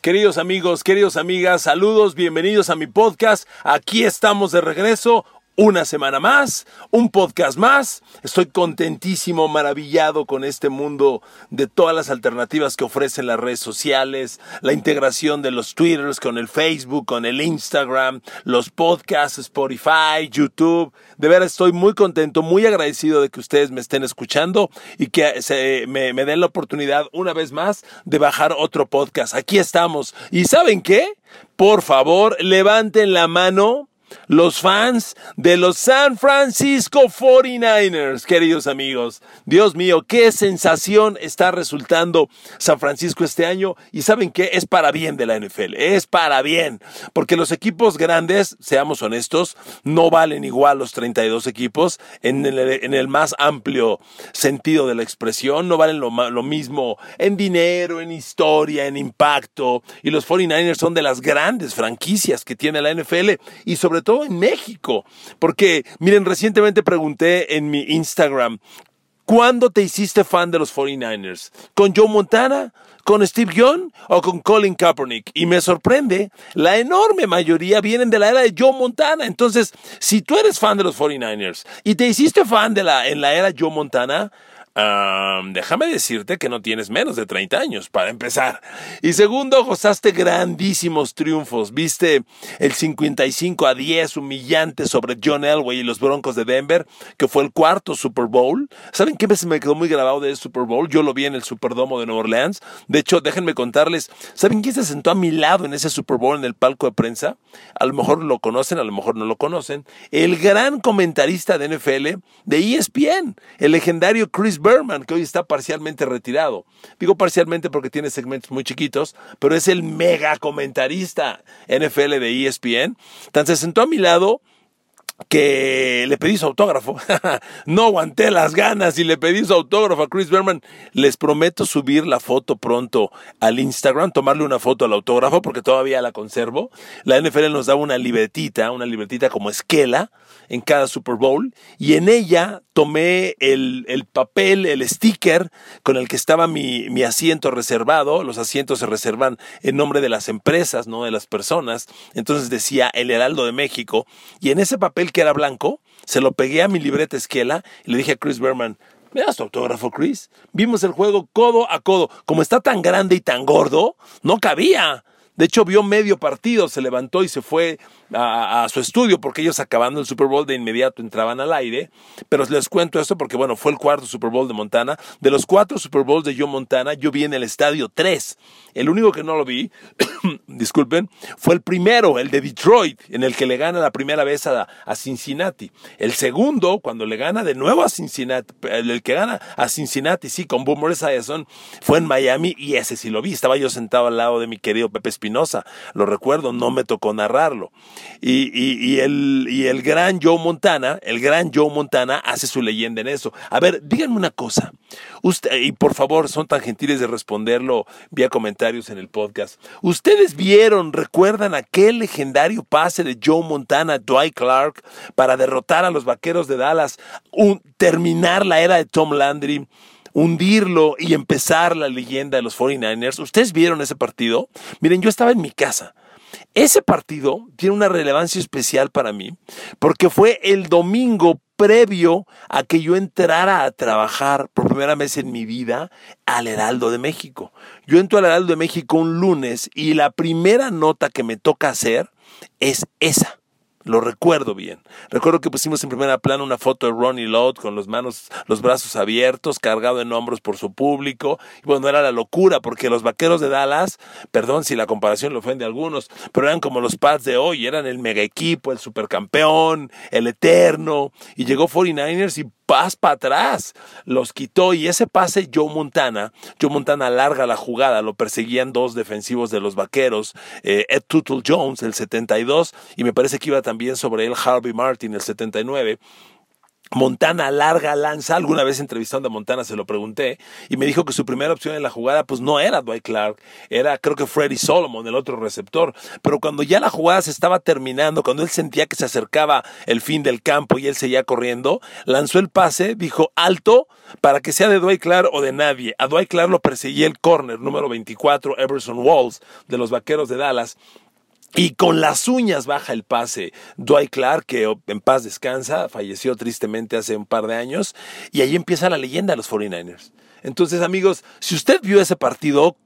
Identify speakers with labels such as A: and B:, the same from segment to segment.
A: Queridos amigos, queridos amigas, saludos, bienvenidos a mi podcast. Aquí estamos de regreso una semana más, un podcast más. Estoy contentísimo, maravillado con este mundo de todas las alternativas que ofrecen las redes sociales, la integración de los Twitters con el Facebook, con el Instagram, los podcasts, Spotify, YouTube. De verdad estoy muy contento, muy agradecido de que ustedes me estén escuchando y que se, me, me den la oportunidad una vez más de bajar otro podcast. Aquí estamos. ¿Y saben qué? Por favor, levanten la mano los fans de los San Francisco 49ers, queridos amigos. Dios mío, qué sensación está resultando San Francisco este año. Y saben qué, es para bien de la NFL, es para bien. Porque los equipos grandes, seamos honestos, no valen igual los 32 equipos en el, más amplio sentido de la expresión, no valen lo, lo mismo en dinero, en historia, en impacto. Y los 49ers son de las grandes franquicias que tiene la NFL y sobre todo en México. Porque, miren, recientemente pregunté en mi Instagram, ¿cuándo te hiciste fan de los 49ers? ¿Con Joe Montana? ¿Con Steve Young o con Colin Kaepernick? Y me sorprende, la enorme mayoría vienen de la era de Joe Montana. Entonces, si tú eres fan de los 49ers y te hiciste fan de la, en la era Joe Montana, déjame decirte que no tienes menos de 30 años, para empezar. Y segundo, gozaste grandísimos triunfos. Viste el 55 a 10 humillante sobre John Elway y los Broncos de Denver, que fue el cuarto Super Bowl. ¿Saben qué me quedó muy grabado de ese Super Bowl? Yo lo vi en el Superdomo de Nueva Orleans. De hecho, déjenme contarles, ¿saben quién se sentó a mi lado en ese Super Bowl en el palco de prensa? A lo mejor lo conocen, a lo mejor no lo conocen. El gran comentarista de NFL de ESPN, el legendario Chris Berman, que hoy está parcialmente retirado. Digo parcialmente porque tiene segmentos muy chiquitos, pero es el mega comentarista NFL de ESPN. Tan se sentó a mi lado que le pedí su autógrafo. no aguanté las ganas y le pedí su autógrafo a Chris Berman. Les prometo subir la foto pronto al Instagram, tomarle una foto al autógrafo porque todavía la conservo. La NFL nos da una libretita, una libretita como esquela en cada Super Bowl y en ella tomé el, el papel, el sticker con el que estaba mi, mi, asiento reservado. Los asientos se reservan en nombre de las empresas, no de las personas. Entonces decía el Heraldo de México y en ese papel que era blanco, se lo pegué a mi libreta esquela y le dije a Chris Berman, ¿me das tu autógrafo, Chris? Vimos el juego codo a codo. Como está tan grande y tan gordo, no cabía. De hecho, vio medio partido, se levantó y se fue a, su estudio porque ellos acabando el Super Bowl de inmediato entraban al aire. Pero les cuento esto porque, bueno, fue el cuarto Super Bowl de Montana. De los cuatro Super Bowls de Joe Montana, yo vi en el estadio tres. El único que no lo vi, disculpen, fue el primero, el de Detroit, en el que le gana la primera vez a, Cincinnati. El segundo, cuando le gana de nuevo a Cincinnati, el que gana a Cincinnati, sí, con Boomer Esiason, fue en Miami y ese sí lo vi. Estaba yo sentado al lado de mi querido Pepe Espinosa lo recuerdo, no me tocó narrarlo. Y, y, el, y el gran Joe Montana, el gran Joe Montana hace su leyenda en eso. A ver, díganme una cosa, Usted, y por favor, son tan gentiles de responderlo vía comentarios en el podcast. ¿Ustedes vieron, recuerdan aquel legendario pase de Joe Montana a Dwight Clark para derrotar a los vaqueros de Dallas, terminar la era de Tom Landry? Hundirlo y empezar la leyenda de los 49ers. ¿Ustedes vieron ese partido? Miren, yo estaba en mi casa. Ese partido tiene una relevancia especial para mí porque fue el domingo previo a que yo entrara a trabajar por primera vez en mi vida al Heraldo de México. Yo entro al Heraldo de México un lunes y la primera nota que me toca hacer es esa. Lo recuerdo bien. Recuerdo que pusimos en primera plana una foto de Ronnie Lott con los manos, los brazos abiertos, cargado en hombros por su público. Y bueno, era la locura porque los vaqueros de Dallas, perdón si la comparación le ofende a algunos, pero eran como los Pats de hoy, eran el mega equipo, el supercampeón, el eterno. Y llegó 49ers y paz para atrás. Los quitó y ese pase Joe Montana, Joe Montana larga la jugada, lo perseguían dos defensivos de los vaqueros, eh, Ed Tuttle Jones, el 72, y me parece que iba también sobre él Harvey Martin, el 79. Montana larga lanza, alguna vez entrevistando a Montana se lo pregunté y me dijo que su primera opción en la jugada pues no era Dwight Clark, era creo que Freddy Solomon, el otro receptor, pero cuando ya la jugada se estaba terminando, cuando él sentía que se acercaba el fin del campo y él seguía corriendo, lanzó el pase, dijo alto para que sea de Dwight Clark o de nadie. A Dwight Clark lo perseguía el corner número 24, Everson Walls, de los Vaqueros de Dallas y con las uñas baja el pase. Dwight Clark, que en paz descansa, falleció tristemente hace un par de años. Y ahí empieza la leyenda de los 49ers. Entonces, amigos, si usted vio ese partido,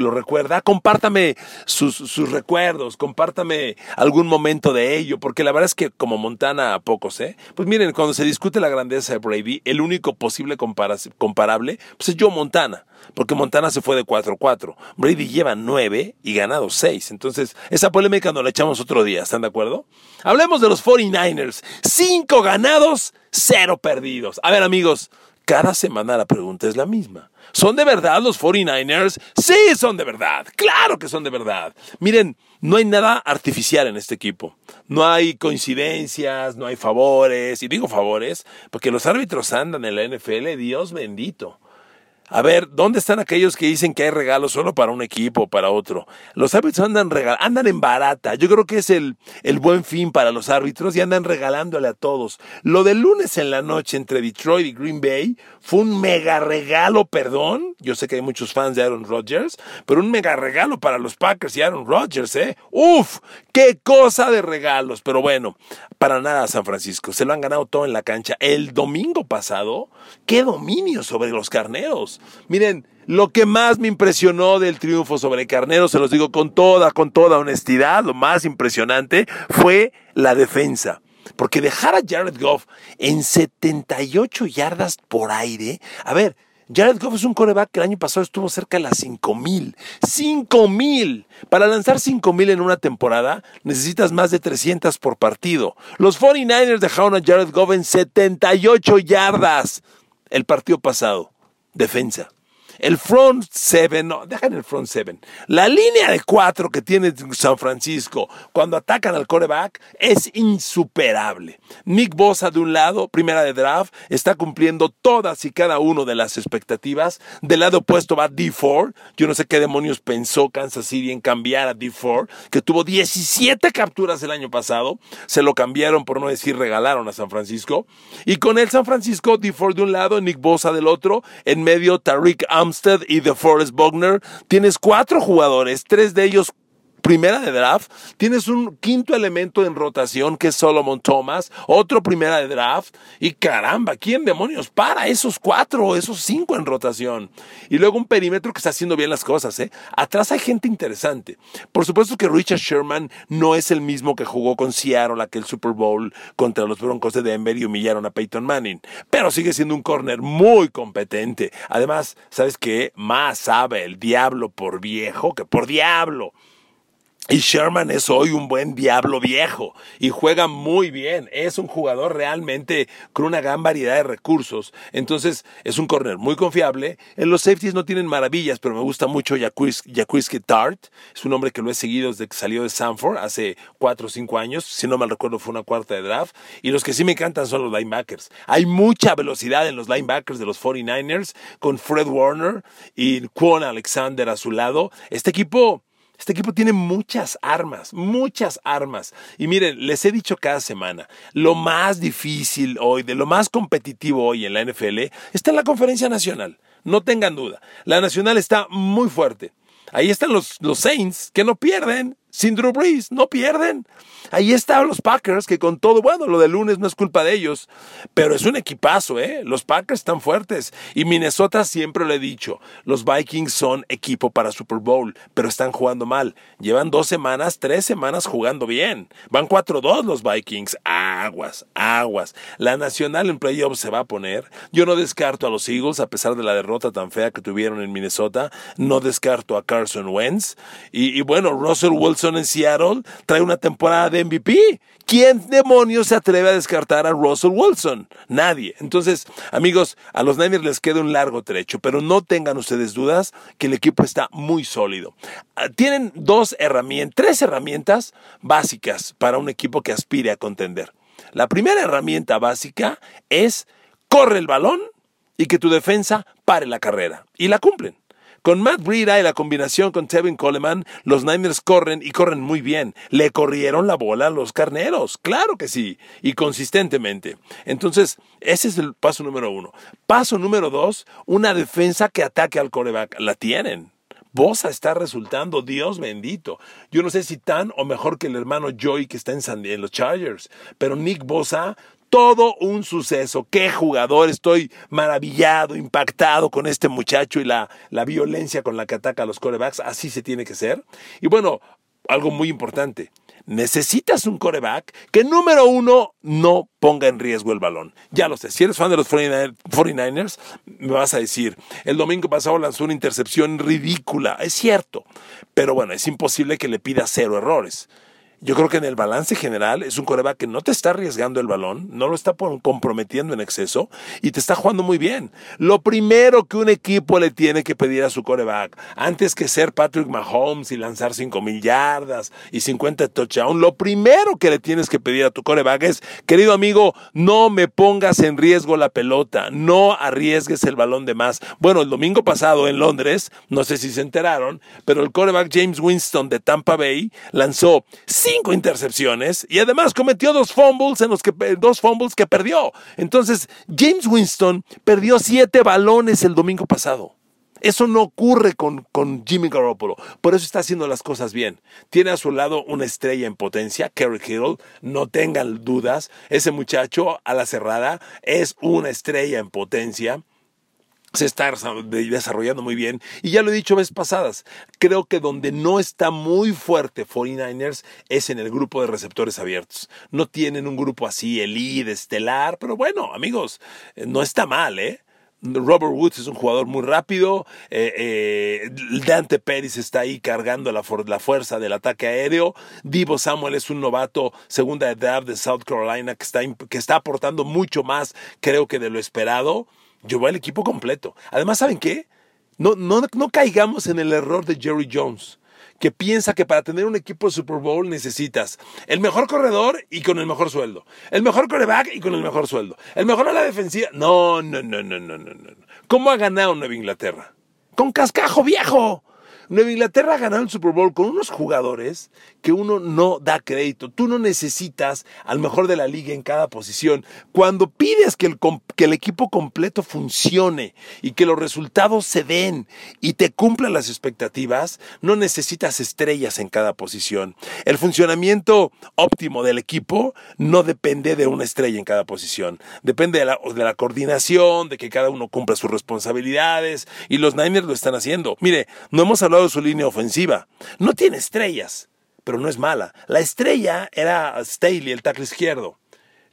A: lo recuerda, compártame sus, recuerdos, compártame algún momento de ello, porque la verdad es que como Montana a pocos, ¿eh? Pues miren, cuando se discute la grandeza de Brady, el único posible comparable, pues es Joe Montana, porque Montana se fue de 4-4, Brady lleva 9 y ganado 6, entonces esa polémica nos la echamos otro día, ¿están de acuerdo? Hablemos de los 49ers, 5 ganados, 0 perdidos. A ver amigos, cada semana la pregunta es la misma. ¿Son de verdad los 49ers? Sí, son de verdad. Claro que son de verdad. Miren, no hay nada artificial en este equipo. No hay coincidencias, no hay favores. Y digo favores porque los árbitros andan en la NFL, Dios bendito. A ver, ¿dónde están aquellos que dicen que hay regalos solo para un equipo o para otro? Los árbitros andan, andan en barata. Yo creo que es el, el buen fin para los árbitros y andan regalándole a todos. Lo del lunes en la noche entre Detroit y Green Bay fue un mega regalo, perdón. Yo sé que hay muchos fans de Aaron Rodgers, pero un mega regalo para los Packers y Aaron Rodgers, ¿eh? ¡Uf! ¡Qué cosa de regalos! Pero bueno, para nada San Francisco. Se lo han ganado todo en la cancha. El domingo pasado, ¡qué dominio sobre los carneros! Miren, lo que más me impresionó del triunfo sobre Carnero, se los digo con toda, con toda honestidad, lo más impresionante fue la defensa. Porque dejar a Jared Goff en 78 yardas por aire, a ver, Jared Goff es un coreback que el año pasado estuvo cerca de las 5000. ¡5000! Para lanzar 5000 en una temporada necesitas más de 300 por partido. Los 49ers dejaron a Jared Goff en 78 yardas el partido pasado defensa. El front seven, no, dejan el front seven. La línea de cuatro que tiene San Francisco cuando atacan al coreback es insuperable. Nick Bosa de un lado, primera de draft, está cumpliendo todas y cada una de las expectativas. Del lado opuesto va D4. Yo no sé qué demonios pensó Kansas City en cambiar a D4, que tuvo 17 capturas el año pasado. Se lo cambiaron, por no decir regalaron a San Francisco. Y con el San Francisco, D4 de un lado, Nick Bosa del otro, en medio Tariq Am y de Forrest Bogner, tienes cuatro jugadores, tres de ellos primera de draft, tienes un quinto elemento en rotación que es Solomon Thomas, otro primera de draft, y caramba, ¿quién demonios para esos cuatro esos cinco en rotación? Y luego un perímetro que está haciendo bien las cosas, ¿eh? Atrás hay gente interesante. Por supuesto que Richard Sherman no es el mismo que jugó con Seattle aquel Super Bowl contra los Broncos de Denver y humillaron a Peyton Manning, pero sigue siendo un corner muy competente. Además, ¿sabes qué? Más sabe el diablo por viejo que por diablo. Y Sherman es hoy un buen diablo viejo y juega muy bien. Es un jugador realmente con una gran variedad de recursos. Entonces es un corner muy confiable. En los safeties no tienen maravillas, pero me gusta mucho Jaquiski Tart. Es un hombre que lo he seguido desde que salió de Sanford hace cuatro o cinco años. Si no mal recuerdo fue una cuarta de draft. Y los que sí me encantan son los linebackers. Hay mucha velocidad en los linebackers de los 49ers con Fred Warner y Quan Alexander a su lado. Este equipo este equipo tiene muchas armas, muchas armas. Y miren, les he dicho cada semana, lo más difícil hoy, de lo más competitivo hoy en la NFL, está en la conferencia nacional. No tengan duda. La nacional está muy fuerte. Ahí están los, los Saints, que no pierden, sin Drew Brees, no pierden. Ahí están los Packers, que con todo, bueno, lo del lunes no es culpa de ellos, pero es un equipazo, ¿eh? Los Packers están fuertes. Y Minnesota siempre lo he dicho, los Vikings son equipo para Super Bowl, pero están jugando mal. Llevan dos semanas, tres semanas jugando bien. Van 4-2 los Vikings. Aguas, aguas. La nacional en playoffs se va a poner. Yo no descarto a los Eagles, a pesar de la derrota tan fea que tuvieron en Minnesota. No descarto a Carson Wentz. Y, y bueno, Russell Wilson en Seattle trae una temporada de MVP. ¿Quién demonios se atreve a descartar a Russell Wilson? Nadie. Entonces, amigos, a los Niners les queda un largo trecho, pero no tengan ustedes dudas que el equipo está muy sólido. Ah, tienen dos herramientas, tres herramientas básicas para un equipo que aspire a contender. La primera herramienta básica es corre el balón y que tu defensa pare la carrera. Y la cumplen. Con Matt Breida y la combinación con Tevin Coleman, los Niners corren y corren muy bien. Le corrieron la bola a los carneros, claro que sí, y consistentemente. Entonces, ese es el paso número uno. Paso número dos, una defensa que ataque al coreback. La tienen. Bosa está resultando, Dios bendito. Yo no sé si tan o mejor que el hermano Joy que está en, en los Chargers, pero Nick Bosa todo un suceso. Qué jugador, estoy maravillado, impactado con este muchacho y la, la violencia con la que ataca a los corebacks. Así se tiene que ser. Y bueno, algo muy importante. Necesitas un coreback que número uno no ponga en riesgo el balón. Ya lo sé, si eres fan de los 49ers, me vas a decir, el domingo pasado lanzó una intercepción ridícula, es cierto, pero bueno, es imposible que le pida cero errores. Yo creo que en el balance general es un coreback que no te está arriesgando el balón, no lo está comprometiendo en exceso y te está jugando muy bien. Lo primero que un equipo le tiene que pedir a su coreback, antes que ser Patrick Mahomes y lanzar 5 mil yardas y 50 touchdowns, lo primero que le tienes que pedir a tu coreback es, querido amigo, no me pongas en riesgo la pelota, no arriesgues el balón de más. Bueno, el domingo pasado en Londres, no sé si se enteraron, pero el coreback James Winston de Tampa Bay lanzó cinco intercepciones y además cometió dos fumbles en los que dos fumbles que perdió. Entonces, James Winston perdió siete balones el domingo pasado. Eso no ocurre con, con, Jimmy Garoppolo. Por eso está haciendo las cosas bien. Tiene a su lado una estrella en potencia, Kerry Hill. No tengan dudas. Ese muchacho a la cerrada es una estrella en potencia se está desarrollando muy bien. Y ya lo he dicho veces pasadas, creo que donde no está muy fuerte 49ers es en el grupo de receptores abiertos. No tienen un grupo así, elite, estelar, pero bueno, amigos, eh, no está mal, ¿eh? Robert Woods es un jugador muy rápido. Eh, eh, Dante Pérez está ahí cargando la, la, fuerza del ataque aéreo. Divo Samuel es un novato, segunda edad de South Carolina, que está, que está aportando mucho más, creo que de lo esperado. Llevó al equipo completo. Además, ¿saben qué? No, no, no caigamos en el error de Jerry Jones, que piensa que para tener un equipo de Super Bowl necesitas el mejor corredor y con el mejor sueldo. El mejor coreback y con el mejor sueldo. El mejor a la defensiva. No, no, no, no, no, no. no. ¿Cómo ha ganado Nueva Inglaterra? Con cascajo viejo. Nueva Inglaterra ganado el Super Bowl con unos jugadores que uno no da crédito. Tú no necesitas al mejor de la liga en cada posición. Cuando pides que el, que el equipo completo funcione y que los resultados se den y te cumplan las expectativas, no necesitas estrellas en cada posición. El funcionamiento óptimo del equipo no depende de una estrella en cada posición. Depende de la, de la coordinación, de que cada uno cumpla sus responsabilidades y los Niners lo están haciendo. Mire, no hemos hablado su línea ofensiva. No tiene estrellas, pero no es mala. La estrella era Staley, el tackle izquierdo.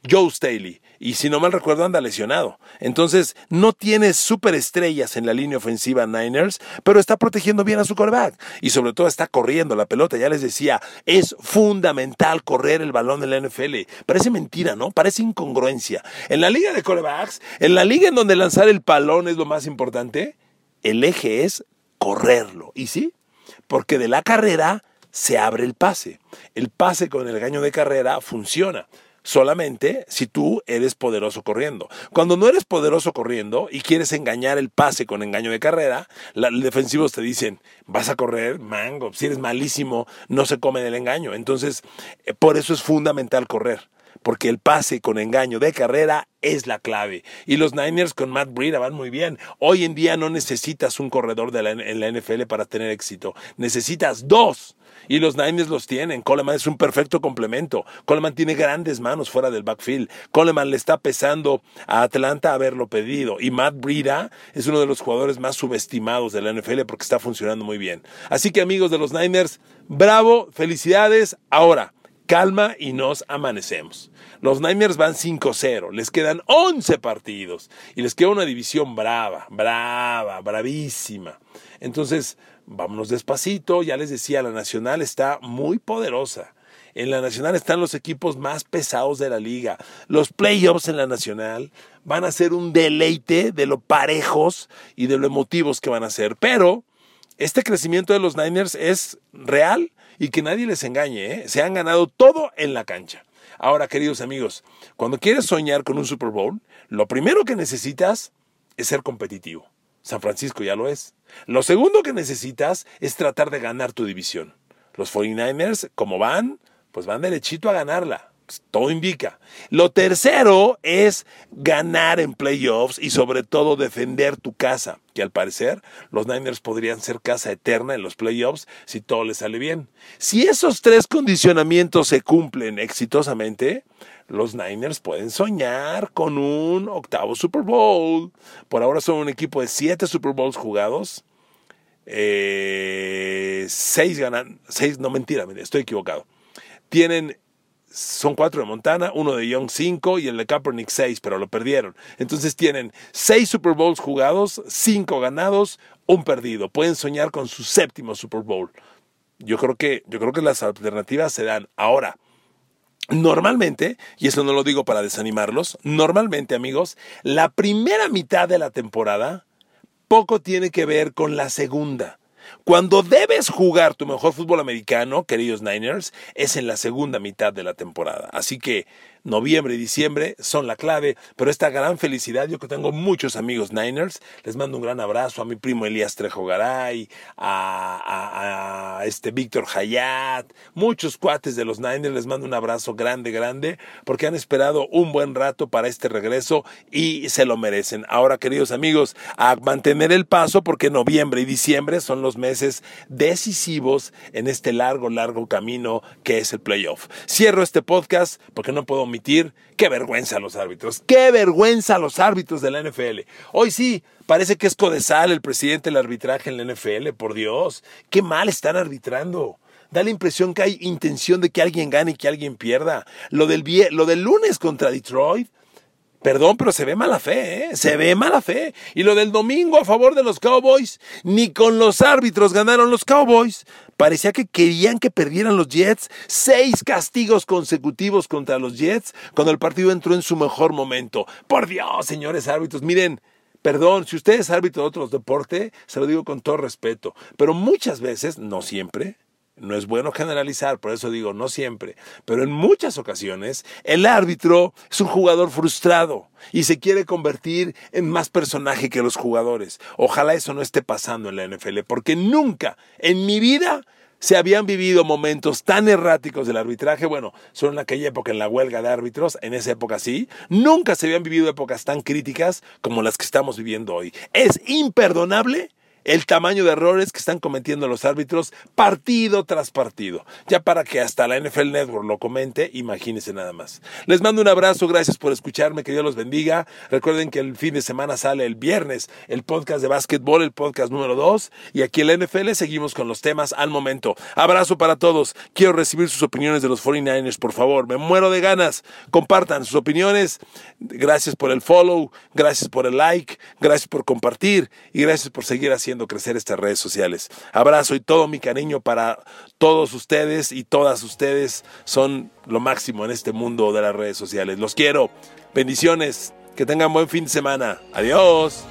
A: Joe Staley. Y si no mal recuerdo, anda lesionado. Entonces, no tiene superestrellas en la línea ofensiva Niners, pero está protegiendo bien a su coreback. Y sobre todo está corriendo la pelota. Ya les decía, es fundamental correr el balón de la NFL. Parece mentira, ¿no? Parece incongruencia. En la liga de corebacks, en la liga en donde lanzar el balón es lo más importante, el eje es correrlo. ¿Y sí? Porque de la carrera se abre el pase. El pase con el engaño de carrera funciona solamente si tú eres poderoso corriendo. Cuando no eres poderoso corriendo y quieres engañar el pase con engaño de carrera, los defensivos te dicen, vas a correr, mango, si eres malísimo, no se come del engaño. Entonces, eh, por eso es fundamental correr porque el pase con engaño de carrera es la clave. Y los Niners con Matt Breida van muy bien. Hoy en día no necesitas un corredor de la, en la NFL para tener éxito. Necesitas dos. Y los Niners los tienen. Coleman es un perfecto complemento. Coleman tiene grandes manos fuera del backfield. Coleman le está pesando a Atlanta haberlo pedido. Y Matt Breida es uno de los jugadores más subestimados de la NFL porque está funcionando muy bien. Así que amigos de los Niners, bravo, felicidades. Ahora, calma y nos amanecemos. Los Niners van 5-0, les quedan 11 partidos y les queda una división brava, brava, bravísima. Entonces, vámonos despacito, ya les decía, la Nacional está muy poderosa. En la Nacional están los equipos más pesados de la liga. Los playoffs en la Nacional van a ser un deleite de lo parejos y de lo emotivos que van a ser. Pero este crecimiento de los Niners es real y que nadie les engañe. ¿eh? Se han ganado todo en la cancha. Ahora, queridos amigos, cuando quieres soñar con un Super Bowl, lo primero que necesitas es ser competitivo. San Francisco ya lo es. Lo segundo que necesitas es tratar de ganar tu división. Los 49ers, como van, pues van derechito a ganarla. Todo indica. Lo tercero es ganar en playoffs y sobre todo defender tu casa, que al parecer los Niners podrían ser casa eterna en los playoffs si todo les sale bien. Si esos tres condicionamientos se cumplen exitosamente, los Niners pueden soñar con un octavo Super Bowl. Por ahora son un equipo de siete Super Bowls jugados. Eh, seis ganan, seis, no mentira, estoy equivocado. Tienen son cuatro de Montana, uno de Young cinco y el de Kaepernick seis, pero lo perdieron. Entonces tienen seis Super Bowls jugados, cinco ganados, un perdido. Pueden soñar con su séptimo Super Bowl. Yo creo que, yo creo que las alternativas se dan ahora. Normalmente, y eso no lo digo para desanimarlos, normalmente amigos, la primera mitad de la temporada poco tiene que ver con la segunda. Cuando debes jugar tu mejor fútbol americano, queridos Niners, es en la segunda mitad de la temporada. Así que noviembre y diciembre son la clave, pero esta gran felicidad, yo que tengo muchos amigos Niners, les mando un gran abrazo a mi primo Elías Trejo Garay, a, este Víctor Hayat, muchos cuates de los Niners, les mando un abrazo grande, grande, porque han esperado un buen rato para este regreso y se lo merecen. Ahora, queridos amigos, a mantener el paso porque noviembre y diciembre son los meses decisivos en este largo, largo camino que es el playoff. Cierro este podcast porque no puedo qué vergüenza los árbitros, qué vergüenza los árbitros de la NFL. Hoy sí, parece que es Codesal el presidente del arbitraje en la NFL, por Dios, qué mal están arbitrando. Da la impresión que hay intención de que alguien gane y que alguien pierda. Lo del, lo del lunes contra Detroit, Perdón, pero se ve mala fe, ¿eh? Se ve mala fe. Y lo del domingo a favor de los Cowboys, ni con los árbitros ganaron los Cowboys. Parecía que querían que perdieran los Jets. Seis castigos consecutivos contra los Jets cuando el partido entró en su mejor momento. Por Dios, señores árbitros, miren. Perdón, si usted es árbitro de otros deportes, se lo digo con todo respeto, pero muchas veces, no siempre, no es bueno generalizar, por eso digo no siempre, pero en muchas ocasiones el árbitro es un jugador frustrado y se quiere convertir en más personaje que los jugadores. Ojalá eso no esté pasando en la NFL, porque nunca en mi vida se habían vivido momentos tan erráticos del arbitraje, bueno, solo en aquella época en la huelga de árbitros, en esa época sí, nunca se habían vivido épocas tan críticas como las que estamos viviendo hoy. Es imperdonable el tamaño de errores que están cometiendo los árbitros partido tras partido. Ya para que hasta la NFL Network lo comente, imagínense nada más. Les mando un abrazo, gracias por escucharme, que Dios los bendiga. Recuerden que el fin de semana sale el viernes el podcast de básquetbol, el podcast número 2, y aquí en la NFL seguimos con los temas al momento. Abrazo para todos. Quiero recibir sus opiniones de los 49ers, por favor. Me muero de ganas. Compartan sus opiniones. Gracias por el follow, gracias por el like, gracias por compartir y gracias por seguir crecer estas redes sociales. Abrazo y todo mi cariño para todos ustedes y todas ustedes son lo máximo en este mundo de las redes sociales. Los quiero. Bendiciones. Que tengan buen fin de semana. Adiós.